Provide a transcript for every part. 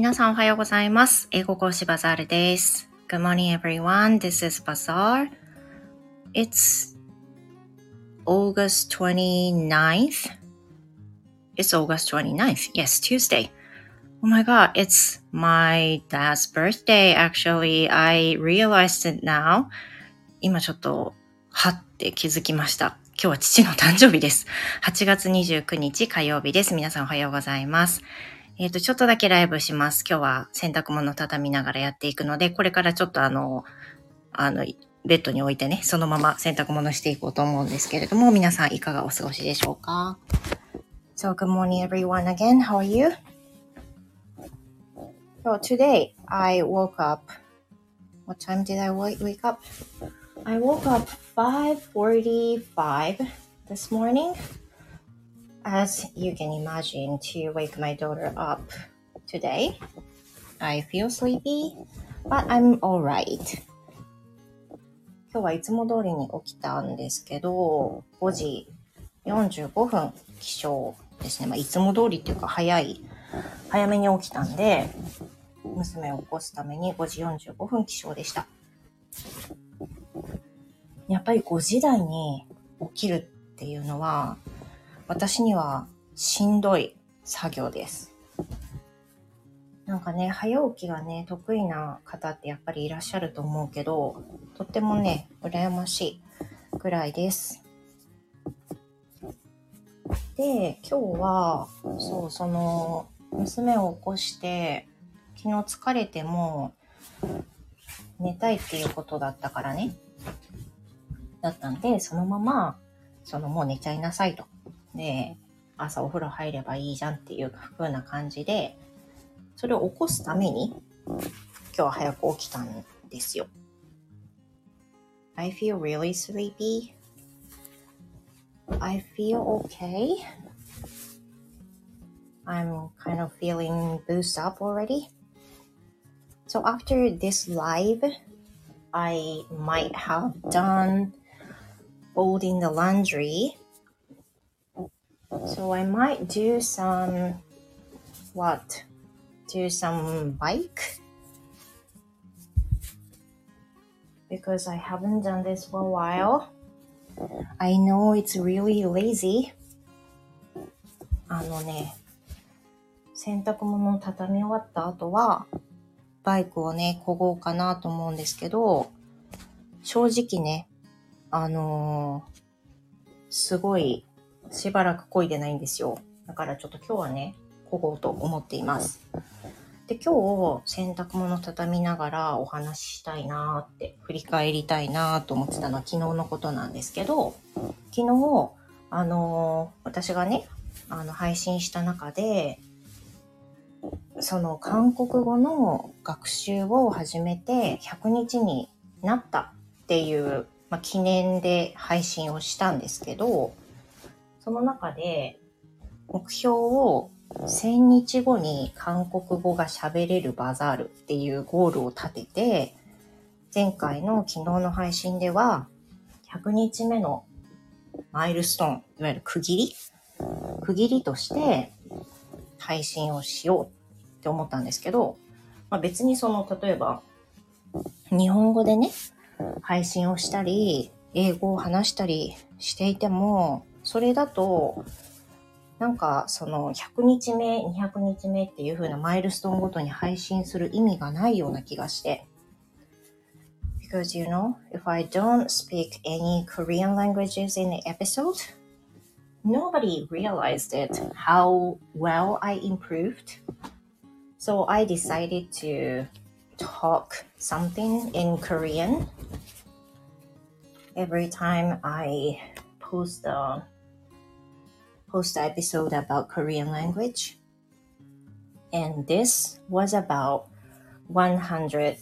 皆さんおはようございます。英語講師バザールです。Good morning everyone. This is Bazaar. It's August 29th. It's August 29th. Yes, Tuesday. Oh my god, it's my dad's birthday actually. I realized it now. 今ちょっと、はって気づきました。今日は父の誕生日です。8月29日火曜日です。皆さんおはようございます。えっ、と、ちょっとだけライブします。今日は洗濯物畳みながらやっていくので、これからちょっとあの、あの、ベッドに置いてね、そのまま洗濯物していこうと思うんですけれども、皆さんいかがお過ごしでしょうか ?So, good morning everyone again. How are you? So, today I woke up. What time did I wake wake up? I woke up 5:45 this morning. As you can imagine, to wake my daughter up today. I feel sleepy, but I'm alright. 今日はいつも通りに起きたんですけど、5時45分起床ですね。まあ、いつも通りっていうか早い、早めに起きたんで、娘を起こすために5時45分起床でした。やっぱり5時台に起きるっていうのは、私にはしんどい作業です。なんかね、早起きがね、得意な方ってやっぱりいらっしゃると思うけど、とってもね、羨ましいぐらいです。で、今日は、そう、その、娘を起こして、昨日疲れても、寝たいっていうことだったからね。だったんで、そのまま、そのもう寝ちゃいなさいと。で、朝お風呂入ればいいじゃんっていう風な感じで、それを起こすために、今日は早く起きたんですよ。I feel really sleepy. I feel okay. I'm kind of feeling boost up already. So after this live, I might have done folding the laundry. So I might do some what? Do some bike because I haven't done this for a while. I know it's really lazy. あのね、洗濯物を畳み終わった後は、バイクをね、漕ごうかなと思うんですけど、正直ね、あのーすごい、しばらく漕いでないんですよ。だからちょっと今日はね、漕ごうと思っています。で、今日、洗濯物畳みながらお話ししたいなーって、振り返りたいなーと思ってたのは昨日のことなんですけど、昨日、あのー私がね、あの、配信した中で、その韓国語の学習を始めて100日になったっていう、まあ、記念で配信をしたんですけど、その中で目標を1000日後に韓国語が喋れるバザールっていうゴールを立てて、前回の昨日の配信では100日目のマイルストーン、いわゆる区切り区切りとして配信をしようって思ったんですけど、まあ、別にその、例えば、日本語でね、配信をしたり、英語を話したりしていても、それだと、なんか、その、100日目、200日目っていう風なマイルストーンごとに配信する意味がないような気がして。Because, you know, if I don't speak any Korean languages in the episode, nobody realized it, how well I improved. So I decided to talk something in Korean every time I post a post episode about Korean language. And this was about 100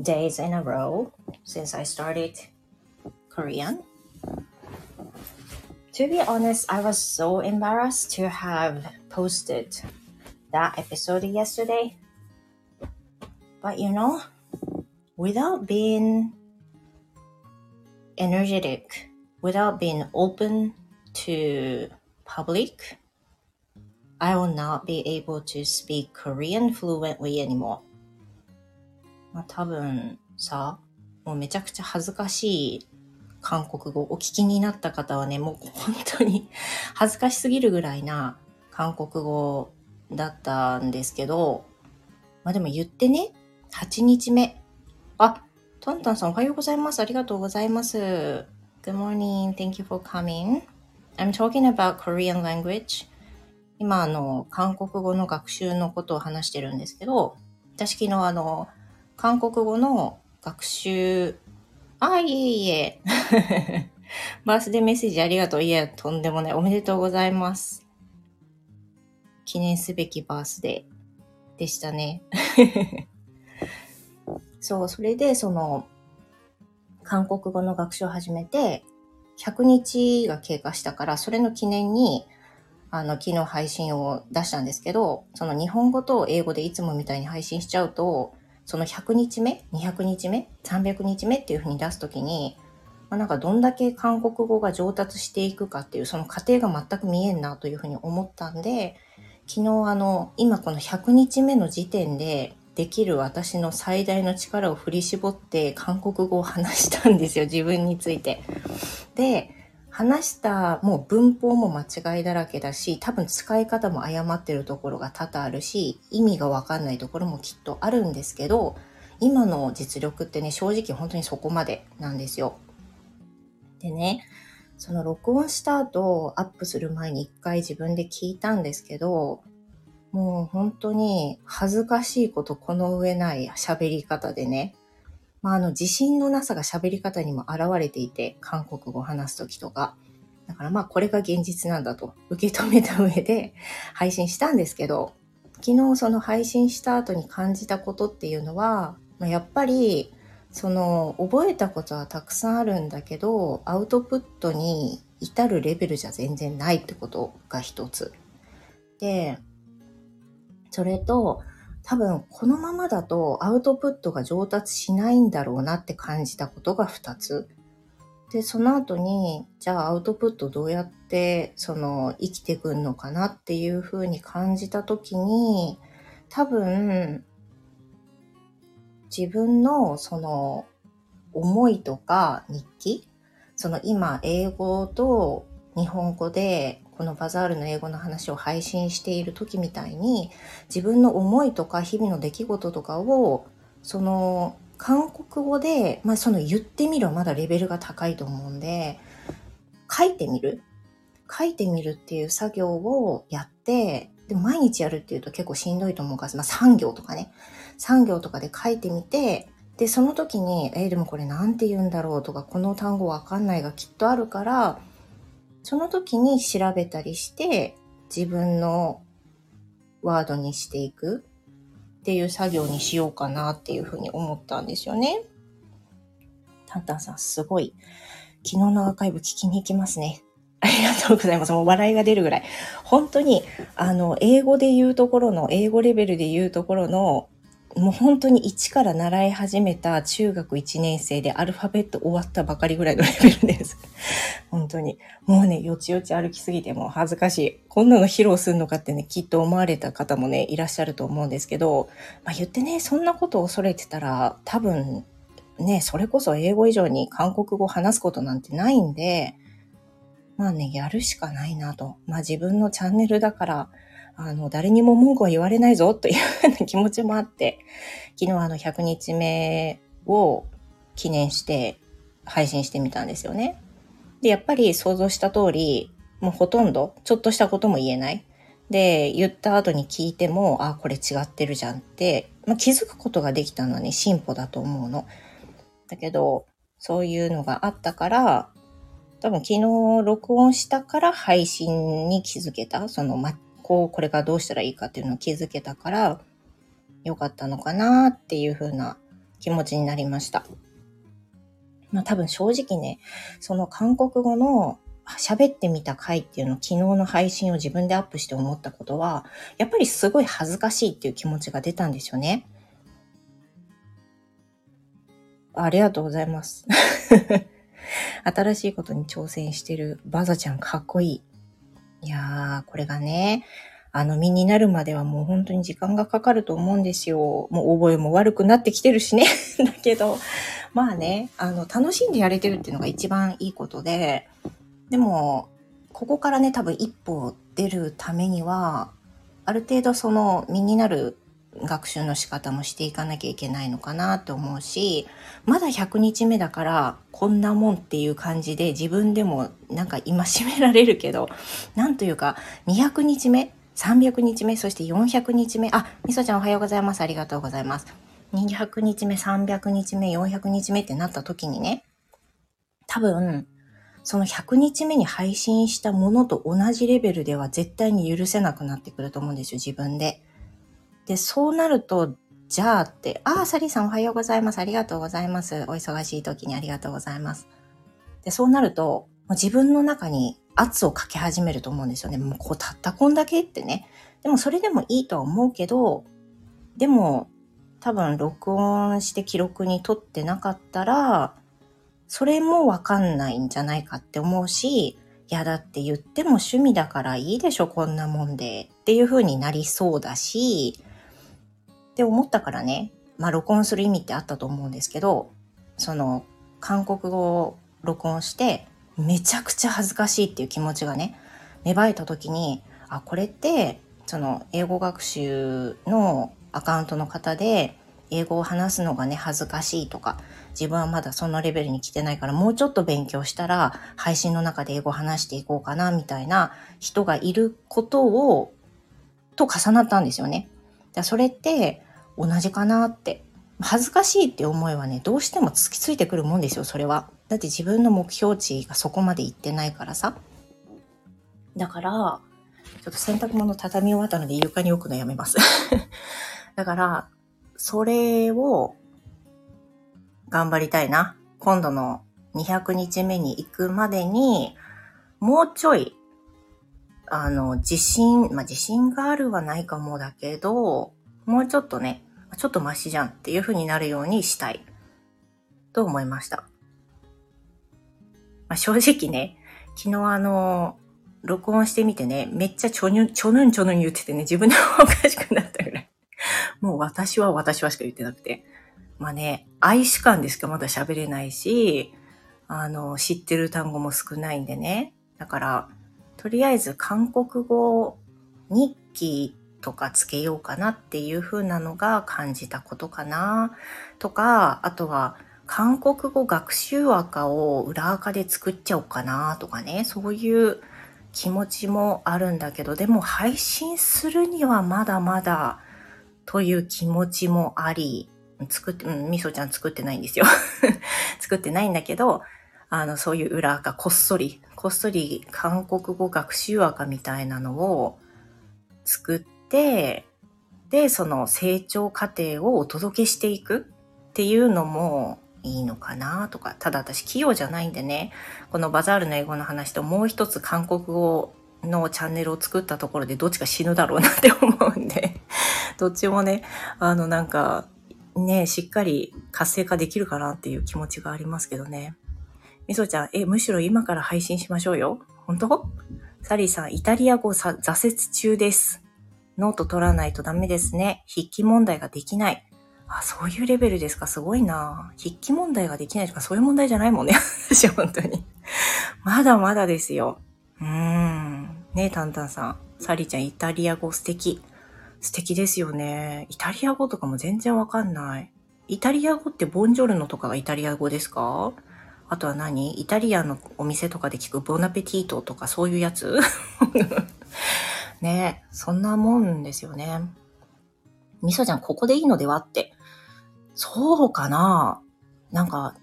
days in a row since I started Korean. To be honest, I was so embarrassed to have posted that episode yesterday. But you know, without being energetic, without being open to public, I will not be able to speak Korean fluently anymore. まあ多分さ、もうめちゃくちゃ恥ずかしい韓国語お聞きになった方はね、もう本当に 恥ずかしすぎるぐらいな韓国語だったんですけど、まあでも言ってね、8日目。あ、トントンさんおはようございます。ありがとうございます。Good morning. Thank you for coming. I'm talking about Korean language. 今、あの、韓国語の学習のことを話してるんですけど、私昨日あの、韓国語の学習、あ、いえいえ。バースデーメッセージありがとう。いや、とんでもない。おめでとうございます。記念すべきバースデーでしたね。そう、それで、その、韓国語の学習を始めて、100日が経過したから、それの記念に、あの、昨日配信を出したんですけど、その日本語と英語でいつもみたいに配信しちゃうと、その100日目、200日目、300日目っていう風に出すときに、まあ、なんかどんだけ韓国語が上達していくかっていう、その過程が全く見えんなというふうに思ったんで、昨日あの、今この100日目の時点でできる私の最大の力を振り絞って韓国語を話したんですよ、自分について。で、話したもう文法も間違いだらけだし、多分使い方も誤ってるところが多々あるし、意味がわかんないところもきっとあるんですけど、今の実力ってね、正直本当にそこまでなんですよ。でね、その録音した後、アップする前に一回自分で聞いたんですけど、もう本当に恥ずかしいことこの上ない喋り方でね、まあ、あの、自信のなさが喋り方にも現れていて、韓国語を話すときとか。だからまあ、これが現実なんだと受け止めた上で配信したんですけど、昨日その配信した後に感じたことっていうのは、まあ、やっぱり、その、覚えたことはたくさんあるんだけど、アウトプットに至るレベルじゃ全然ないってことが一つ。で、それと、多分このままだとアウトプットが上達しないんだろうなって感じたことが2つ。で、その後に、じゃあアウトプットどうやってその生きてくんのかなっていうふうに感じたときに、多分自分のその思いとか日記、その今英語と日本語でこのバザールの英語の話を配信している時みたいに自分の思いとか日々の出来事とかをその韓国語で、まあ、その言ってみるはまだレベルが高いと思うんで書いてみる？書いてみるっていう作業をやってで毎日やるっていうと結構しんどいと思うから、まあ、3行とかね。3行とかで書いてみてでその時にえー、でもこれなんて言うんだろうとかこの単語わかんないがきっとあるからその時に調べたりして自分のワードにしていくっていう作業にしようかなっていうふうに思ったんですよね。タンタンさんすごい。昨日のアーカイブ聞きに行きますね。ありがとうございます。もう笑いが出るぐらい。本当に、あの、英語で言うところの、英語レベルで言うところの、もう本当に一から習い始めた中学1年生でアルファベット終わったばかりぐらいのレベルです。本当に。もうね、よちよち歩きすぎても恥ずかしい。こんなの披露するのかってね、きっと思われた方もね、いらっしゃると思うんですけど、まあ言ってね、そんなことを恐れてたら、多分、ね、それこそ英語以上に韓国語を話すことなんてないんで、まあね、やるしかないなと。まあ自分のチャンネルだから、あの、誰にも文句は言われないぞといううな気持ちもあって、昨日あの100日目を記念して配信してみたんですよね。で、やっぱり想像した通り、もうほとんど、ちょっとしたことも言えない。で、言った後に聞いても、あ、これ違ってるじゃんって、まあ、気づくことができたのはね、進歩だと思うの。だけど、そういうのがあったから、多分昨日録音したから配信に気づけた。その、ま、こう、これからどうしたらいいかっていうのを気づけたから、良かったのかなっていう風な気持ちになりました。まあ多分正直ね、その韓国語の喋ってみた回っていうの昨日の配信を自分でアップして思ったことは、やっぱりすごい恥ずかしいっていう気持ちが出たんですよね。ありがとうございます。新しいことに挑戦してるバザちゃんかっこいい。いやー、これがね、あの身になるまではもう本当に時間がかかると思うんですよ。もう覚えも悪くなってきてるしね。だけど、まあね、あの、楽しんでやれてるっていうのが一番いいことで、でも、ここからね、多分一歩出るためには、ある程度その身になる学習の仕方もしていかなきゃいけないのかなと思うし、まだ100日目だからこんなもんっていう感じで自分でもなんか戒められるけど、なんというか200日目、300日目、そして400日目、あ、みそちゃんおはようございます。ありがとうございます。200日目、300日目、400日目ってなった時にね、多分、その100日目に配信したものと同じレベルでは絶対に許せなくなってくると思うんですよ、自分で。で、そうなると、じゃあって、ああ、サリーさんおはようございます。ありがとうございます。お忙しい時にありがとうございます。で、そうなると、自分の中に圧をかけ始めると思うんですよね。もうこうたったこんだけってね。でもそれでもいいとは思うけど、でも多分録音して記録に取ってなかったら、それもわかんないんじゃないかって思うし、いやだって言っても趣味だからいいでしょ、こんなもんで。っていう風になりそうだし、って思ったからね、まあ録音する意味ってあったと思うんですけど、その韓国語を録音してめちゃくちゃ恥ずかしいっていう気持ちがね、芽生えた時に、あ、これって、その英語学習のアカウントの方で、英語を話すのがね、恥ずかしいとか、自分はまだそのレベルに来てないからもうちょっと勉強したら配信の中で英語を話していこうかな、みたいな人がいることを、と重なったんですよね。だそれって同じかなって。恥ずかしいって思いはね、どうしても突きついてくるもんですよ、それは。だって自分の目標値がそこまで行ってないからさ。だから、ちょっと洗濯物畳み終わったので床に置くのやめます。だから、それを頑張りたいな。今度の200日目に行くまでに、もうちょい、あの、自信、まあ、自信があるはないかもだけど、もうちょっとね、ちょっとマシじゃんっていう風になるようにしたい。と思いました。まあ、正直ね、昨日あの、録音してみてね、めっちゃちょにゅ、ちょぬんちょぬん言っててね、自分でもおかしくなったぐらい。もう私は私はしか言ってなくて。まあね、愛主観でしかまだ喋れないし、あの、知ってる単語も少ないんでね。だから、とりあえず韓国語日記とかつけようかなっていう風なのが感じたことかな。とか、あとは、韓国語学習赤を裏垢で作っちゃおうかなとかね、そういう気持ちもあるんだけど、でも配信するにはまだまだという気持ちもあり、作って、うん、みそちゃん作ってないんですよ。作ってないんだけど、あの、そういう裏垢、こっそり、こっそり韓国語学習赤みたいなのを作って、で、その成長過程をお届けしていくっていうのもいいのかなとか、ただ私器用じゃないんでね、このバザールの英語の話ともう一つ韓国語のチャンネルを作ったところでどっちか死ぬだろうなって思うんで、どっちもね、あのなんか、ね、しっかり活性化できるかなっていう気持ちがありますけどね。みそちゃん、え、むしろ今から配信しましょうよ。本当？サリーさん、イタリア語挫折中です。ノート取らないとダメですね。筆記問題ができない。あ、そういうレベルですか？すごいな筆記問題ができないとかそういう問題じゃないもんね。私本当に。まだまだですよ。うーん。ねえ、タンタンさん。サリーちゃん、イタリア語素敵。素敵ですよね。イタリア語とかも全然わかんない。イタリア語ってボンジョルノとかがイタリア語ですか？あとは何？イタリアンのお店とかで聞くボナペティートとかそういうやつ？ねそんなもんですよね。みそちゃん、ここでいいのではって。そうかな？なんか、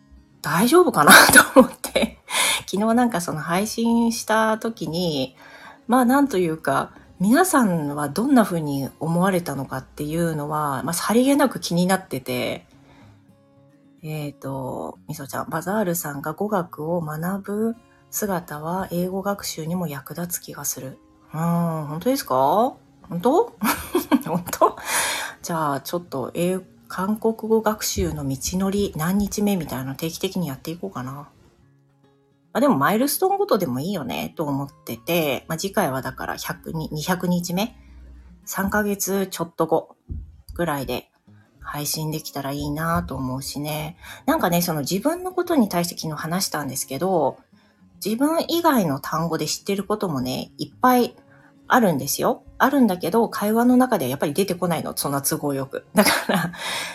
大丈夫かなと思って。昨日なんかその配信した時に、まあなんというか、皆さんはどんな風に思われたのかっていうのは、まあさりげなく気になってて、えっ、ー、と、みそちゃん、バザールさんが語学を学ぶ姿は英語学習にも役立つ気がする。うん、本当ですか？本当？本当？じゃあ、ちょっと英韓国語学習の道のり何日目みたいなの定期的にやっていこうかな。まあ、でもマイルストーンごとでもいいよねと思ってて、まあ、次回はだから100に200日目？3ヶ月ちょっと後ぐらいで配信できたらいいなと思うしね。なんかね、その自分のことに対して昨日話したんですけど、自分以外の単語で知ってることもね、いっぱいあるんですよ。あるんだけど、会話の中ではやっぱり出てこないの。そんな都合よく。だから、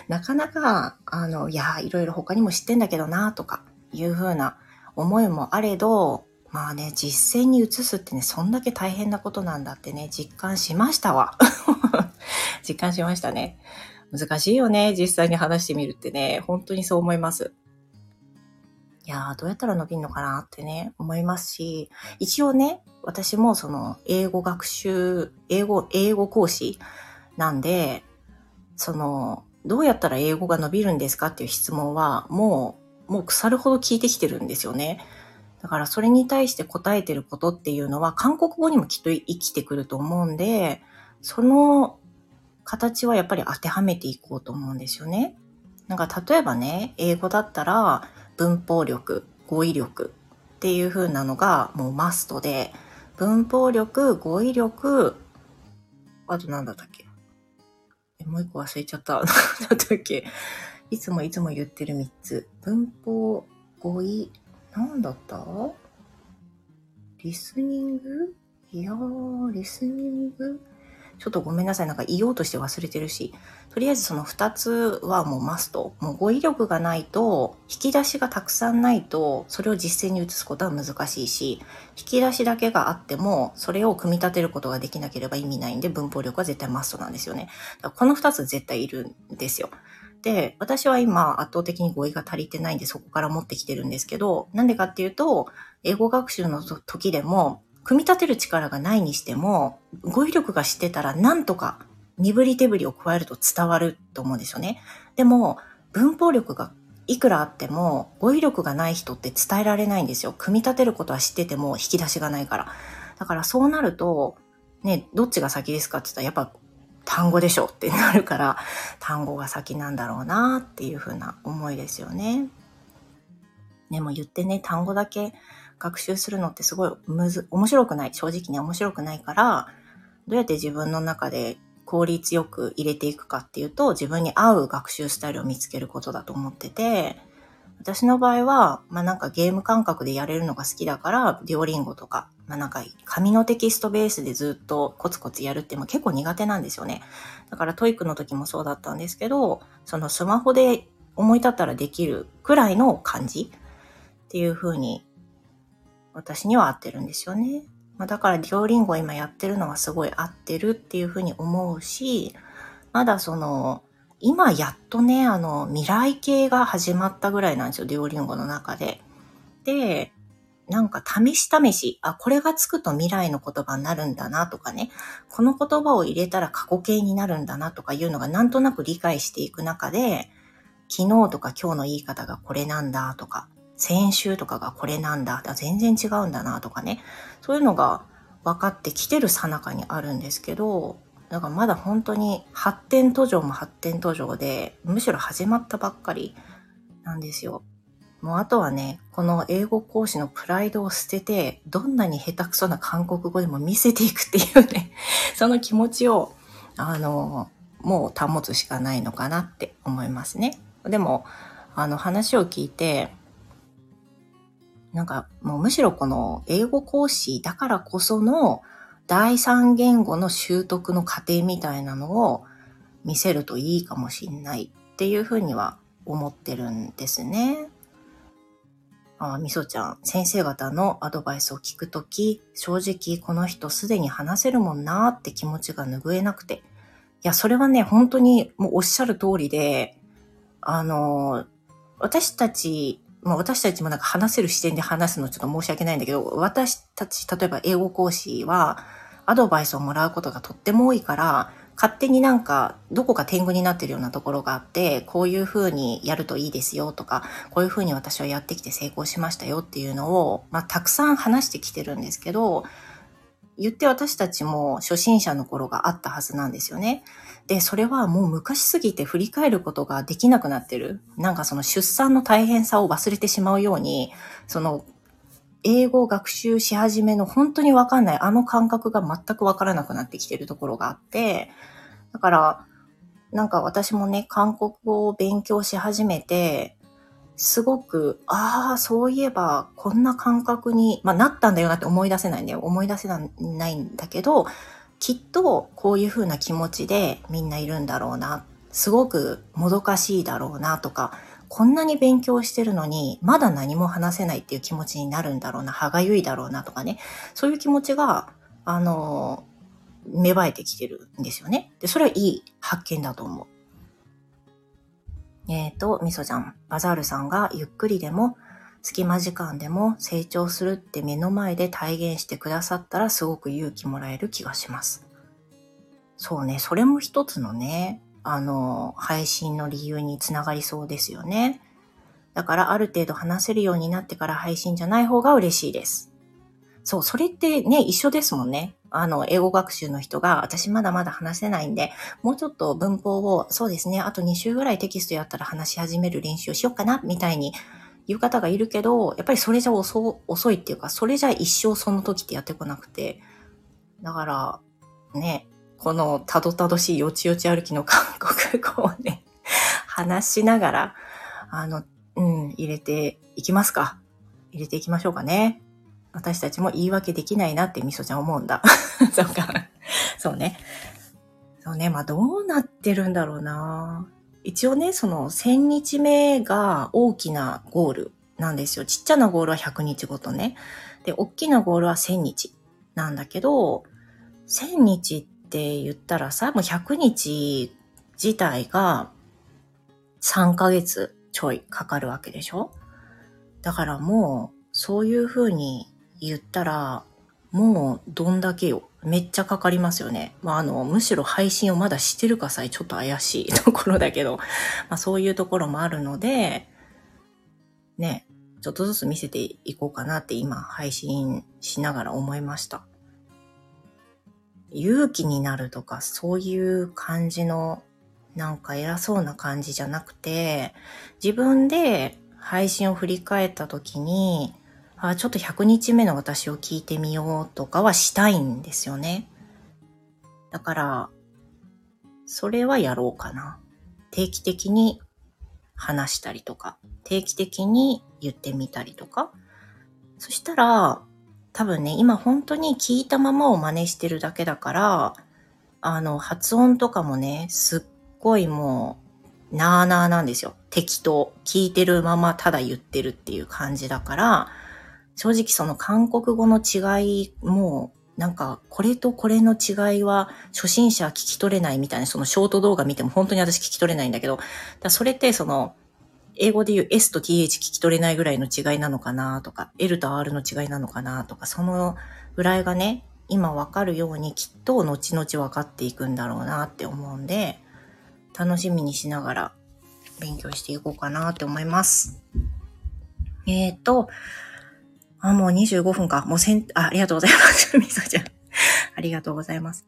なかなか、あの、いや、いろいろ他にも知ってんだけどな、とか、いうふうな思いもあれど、まあね、実践に移すってね、そんだけ大変なことなんだってね、実感しましたわ。実感しましたね。難しいよね、実際に話してみるってね、本当にそう思います。いやー、どうやったら伸びんのかなってね、思いますし、一応ね、私もその、英語学習、英語、英語講師なんで、その、どうやったら英語が伸びるんですかっていう質問は、もう、もう腐るほど聞いてきてるんですよね。だからそれに対して答えてることっていうのは韓国語にもきっと生きてくると思うんで、その形はやっぱり当てはめていこうと思うんですよね。なんか例えばね、英語だったら文法力、語彙力っていう風なのがもうマストで、文法力、語彙力、あと何だったっけ？もう一個忘れちゃった。何だったっけ？いつもいつも言ってる3つ。文法、語彙、何だった？リスニング？いやー、リスニング？ちょっとごめんなさい。なんか言おうとして忘れてるし。とりあえずその2つはもうマスト。もう語彙力がないと、引き出しがたくさんないと、それを実践に移すことは難しいし、引き出しだけがあっても、それを組み立てることができなければ意味ないんで、文法力は絶対マストなんですよね。だからこの2つ絶対いるんですよ。で、私は今圧倒的に語彙が足りてないんでそこから持ってきてるんですけど、なんでかっていうと、英語学習の時でも、組み立てる力がないにしても、語彙力が知ってたらなんとか身振り手振りを加えると伝わると思うんですよね。でも、文法力がいくらあっても、語彙力がない人って伝えられないんですよ。組み立てることは知ってても引き出しがないから。だからそうなると、ね、どっちが先ですかって言ったらやっぱ単語でしょってなるから、単語が先なんだろうなっていうふうな思いですよね。でも言ってね、単語だけ学習するのってすごいむず、面白くない。正直に面白くないから、どうやって自分の中で効率よく入れていくかっていうと、自分に合う学習スタイルを見つけることだと思ってて、私の場合は、まあなんかゲーム感覚でやれるのが好きだから、 Duolingo とか、まあなんか紙のテキストベースでずっとコツコツやるっても結構苦手なんですよね。だから TOEIC の時もそうだったんですけど、そのスマホで思い立ったらできるくらいの感じっていう風に私には合ってるんですよね。まあ、だから Duolingo 今やってるのはすごい合ってるっていう風に思うし、まだその今やっとね、あの、未来系が始まったぐらいなんですよ、デュオリンゴの中で。で、なんか試し試し、あ、これがつくと未来の言葉になるんだなとかね、この言葉を入れたら過去形になるんだなとかいうのがなんとなく理解していく中で、昨日とか今日の言い方がこれなんだとか、先週とかがこれなんだ、全然違うんだなとかね、そういうのが分かってきてるさなかにあるんですけど、だからまだ本当に発展途上も発展途上で、むしろ始まったばっかりなんですよ。もうあとはね、この英語講師のプライドを捨てて、どんなに下手くそな韓国語でも見せていくっていうね、その気持ちを、あの、もう保つしかないのかなって思いますね。でも、あの話を聞いて、なんかもうむしろこの英語講師だからこその第三言語の習得の過程みたいなのを見せるといいかもしんないっていうふうには思ってるんですね。あ、みそちゃん、先生方のアドバイスを聞くとき、正直この人すでに話せるもんなって気持ちが拭えなくて。いや、それはね、本当にもうおっしゃる通りで、あの、私たち、まあ、私たちもなんか話せる視点で話すのちょっと申し訳ないんだけど、私たち、例えば英語講師は、アドバイスをもらうことがとっても多いから、勝手になんかどこか天狗になってるようなところがあって、こういう風にやるといいですよとか、こういう風に私はやってきて成功しましたよっていうのを、まあ、たくさん話してきてるんですけど、言って私たちも初心者の頃があったはずなんですよね。で、それはもう昔すぎて振り返ることができなくなってる。なんかその出産の大変さを忘れてしまうように、その英語を学習し始めの本当にわかんない、あの感覚が全くわからなくなってきてるところがあって、だから、なんか私もね、韓国語を勉強し始めて、すごく、ああ、そういえば、こんな感覚に、まあ、なったんだよなって思い出せないんだよ。思い出せないんだけど、きっとこういう風な気持ちでみんないるんだろうな。すごくもどかしいだろうなとか、こんなに勉強してるのに、まだ何も話せないっていう気持ちになるんだろうな、歯がゆいだろうなとかね。そういう気持ちが、あの、芽生えてきてるんですよね。で、それはいい発見だと思う。えっ、ー、と、みそちゃん、バザールさんがゆっくりでも、隙間時間でも成長するって目の前で体現してくださったらすごく勇気もらえる気がします。そうね、それも一つのね、あの、配信の理由につながりそうですよね。だからある程度話せるようになってから配信じゃない方が嬉しいです。そう、それってね、一緒ですもんね。あの、英語学習の人が、私まだまだ話せないんで、もうちょっと文法を、そうですね、あと2週ぐらいテキストやったら話し始める練習をしようかな、みたいに言う方がいるけど、やっぱりそれじゃ遅遅いっていうか、それじゃ一生その時ってやってこなくて。だから、ね、このたどたどしいよちよち歩きの韓国語をね、話しながら、あの、うん、入れていきますか。入れていきましょうかね。私たちも言い訳できないなってみそちゃん思うんだ。そうか。そうね。そうね。まあどうなってるんだろうな。一応ね、その1000日目が大きなゴールなんですよ。ちっちゃなゴールは100日ごとね。で、大きなゴールは1000日なんだけど、1000日って言ったらさ、もう100日自体が3ヶ月ちょいかかるわけでしょ？だからもう、そういうふうに言ったら、もうどんだけよ。めっちゃかかりますよね。まあ、あの、むしろ配信をまだしてるかさえちょっと怪しい ところだけど、まあそういうところもあるので、ね、ちょっとずつ見せていこうかなって今配信しながら思いました。勇気になるとかそういう感じのなんか偉そうな感じじゃなくて、自分で配信を振り返った時に、あ、ちょっと100日目の私を聞いてみようとかはしたいんですよね。だから、それはやろうかな。定期的に話したりとか、定期的に言ってみたりとか。そしたら、多分ね、今本当に聞いたままを真似してるだけだから、あの、発音とかもね、すっごいもう、なーなーなんですよ。適当。聞いてるままただ言ってるっていう感じだから、正直その韓国語の違いも、なんか、これとこれの違いは初心者は聞き取れないみたいな、そのショート動画見ても本当に私聞き取れないんだけど、だそれってその、英語で言う S と TH 聞き取れないぐらいの違いなのかなとか、L と R の違いなのかなとか、そのぐらいがね、今わかるようにきっと後々分かっていくんだろうなって思うんで、楽しみにしながら勉強していこうかなって思います。えっ、ー、と、あ、もう25分か。もうせん、あ、ありがとうございます。みそちゃん。ありがとうございます。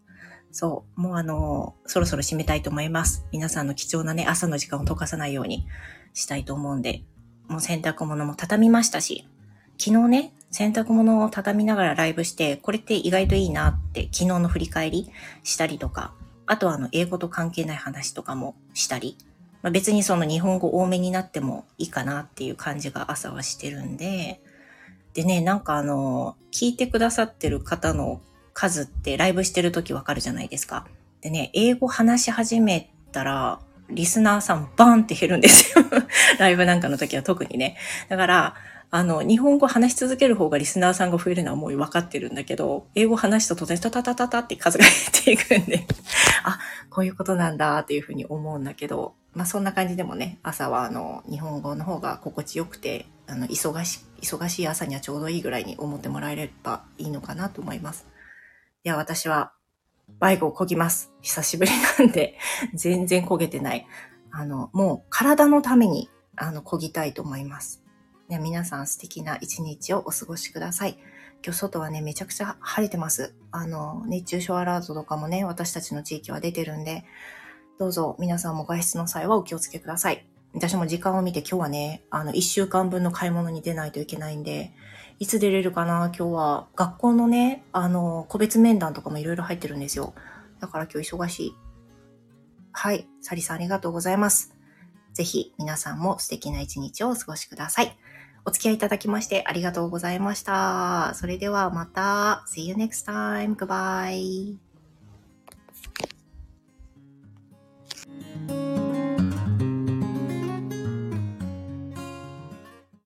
そう。もうあのそろそろ締めたいと思います。皆さんの貴重なね、朝の時間を溶かさないようにしたいと思うんで、もう洗濯物も畳みましたし、昨日ね、洗濯物を畳みながらライブして、これって意外といいなって昨日の振り返りしたりとか、あとはあの、英語と関係ない話とかもしたり、まあ、別にその日本語多めになってもいいかなっていう感じが朝はしてるんで、でね、なんかあの、聞いてくださってる方の数ってライブしてる時わかるじゃないですか。でね、英語話し始めたら、リスナーさんバーンって減るんですよ。ライブなんかの時は特にね。だから、あの、日本語話し続ける方がリスナーさんが増えるのはもう分かってるんだけど、英語話したとね、タタタタタって数が減っていくんで、あ、こういうことなんだっていうふうに思うんだけど、まあそんな感じでもね、朝はあの、日本語の方が心地よくて、あの、忙し、忙しい朝にはちょうどいいぐらいに思ってもらえればいいのかなと思います。いや、私は、バイクを漕ぎます。久しぶりなんで、全然焦げてない。あの、もう体のために、あの、漕ぎたいと思います。ね、皆さん素敵な一日をお過ごしください。今日外はね、めちゃくちゃ晴れてます。あの、熱中症アラートとかもね、私たちの地域は出てるんで、どうぞ皆さんも外出の際はお気をつけください。私も時間を見て今日はね、あの、一週間分の買い物に出ないといけないんで、いつ出れるかな今日は、学校のね、あの、個別面談とかもいろいろ入ってるんですよ。だから今日忙しい。はい。サリさんありがとうございます。ぜひ皆さんも素敵な一日をお過ごしください。お付き合いいただきましてありがとうございました。それではまた。See you next time. Goodbye.